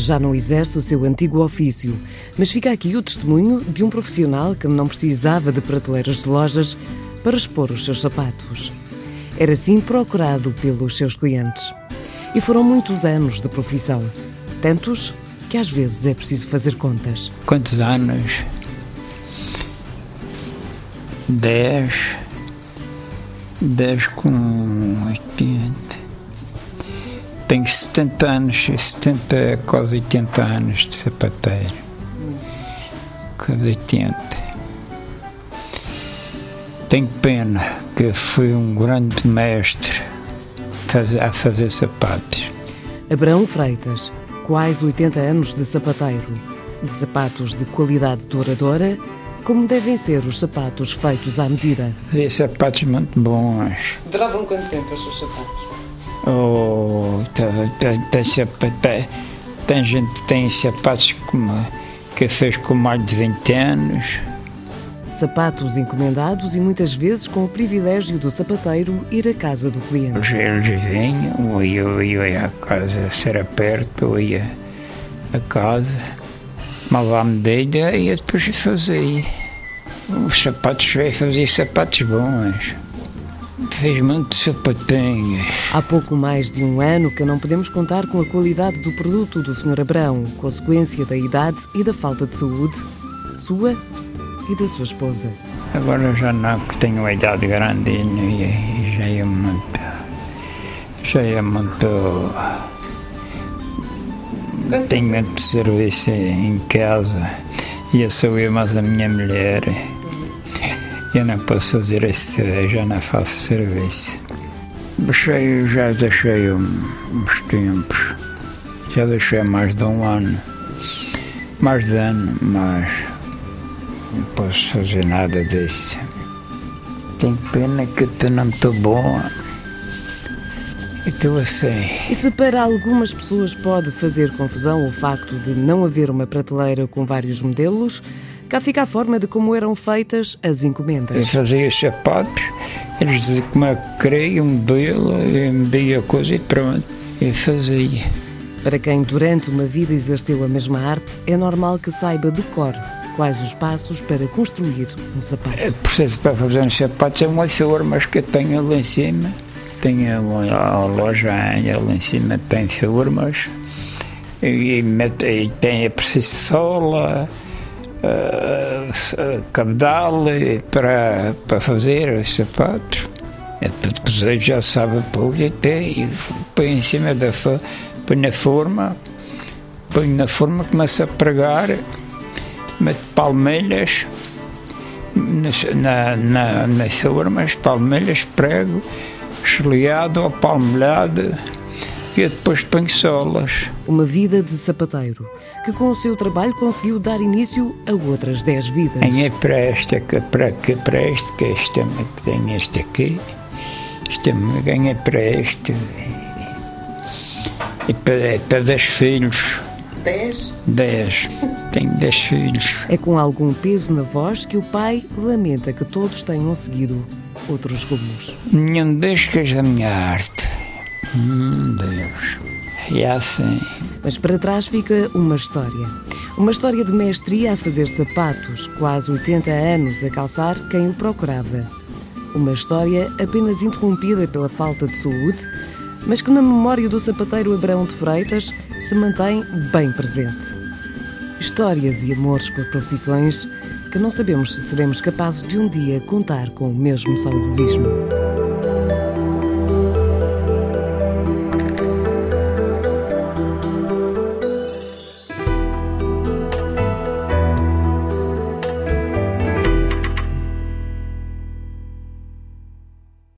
já não exerce o seu antigo ofício, mas fica aqui o testemunho de um profissional que não precisava de prateleiras de lojas para expor os seus sapatos. Era assim procurado pelos seus clientes. E foram muitos anos de profissão, tantos que às vezes é preciso fazer contas. Quantos anos? Dez. Dez com oitenta. Tenho 70 anos, 70, quase 80 anos de sapateiro. Quase 80. Tenho pena que fui um grande mestre a fazer sapatos. Abraão Freitas, quase 80 anos de sapateiro, de sapatos de qualidade douradora, como devem ser os sapatos feitos à medida. Fazia sapatos muito bons. Duravam quanto tempo os seus sapatos? Oh, tem, tem, tem, gente que tem sapatos como, que fez com mais de 20 anos. Sapatos encomendados e muitas vezes com o privilégio do sapateiro ir à casa do cliente. Eles vinham, eu ia à casa, se era perto, eu ia à casa, mal à medida e depois fazia. Os sapatos, fazia sapatos bons. Há pouco mais de um ano que não podemos contar com a qualidade do produto do Sr. Abrão, consequência da idade e da falta de saúde, sua e da sua esposa. Agora já não, que tenho uma idade grande e já é muito. Já é muito. Tenho muito serviço em casa e eu sou eu mais a minha mulher. Eu não posso fazer esse, já não faço serviço. Deixei, já deixei uns tempos, já deixei mais de um ano, mais de ano, mas não posso fazer nada disso. Tenho pena que tu não estou bom. E tu assim. E se para algumas pessoas pode fazer confusão o facto de não haver uma prateleira com vários modelos, cá fica a forma de como eram feitas as encomendas. Eu fazia os sapatos, eles diziam como é que queria, um eu media a coisa e pronto. E fazia. Para quem durante uma vida exerceu a mesma arte, é normal que saiba de cor quais os passos para construir um sapato. O processo para fazer um sapato é uma formas que eu tenho lá em cima. Tenho a loja lá em cima, tem formas. E, e tem a preciso sola, uh, cabedal para, para fazer os sapatos. Depois já sabe pôr e põe em cima da põe na forma, põe na forma, começa a pregar mete palmilhas na, na, nas formas, palmilhas, prego, esliado ou palmilhado e depois solas. Uma vida de sapateiro, que com o seu trabalho conseguiu dar início a outras dez vidas. Ganhei para esta, para, para este, que este, que tem este aqui, este, ganhei para este, e para, para dez filhos. Dez? Dez. Tenho dez filhos. É com algum peso na voz que o pai lamenta que todos tenham seguido outros rumos. Nenhum deles quis a minha arte. Hum, Deus. E é assim. Mas para trás fica uma história. Uma história de mestria a fazer sapatos, quase 80 anos a calçar quem o procurava. Uma história apenas interrompida pela falta de saúde, mas que na memória do sapateiro Abrão de Freitas se mantém bem presente. Histórias e amores por profissões que não sabemos se seremos capazes de um dia contar com o mesmo saudosismo.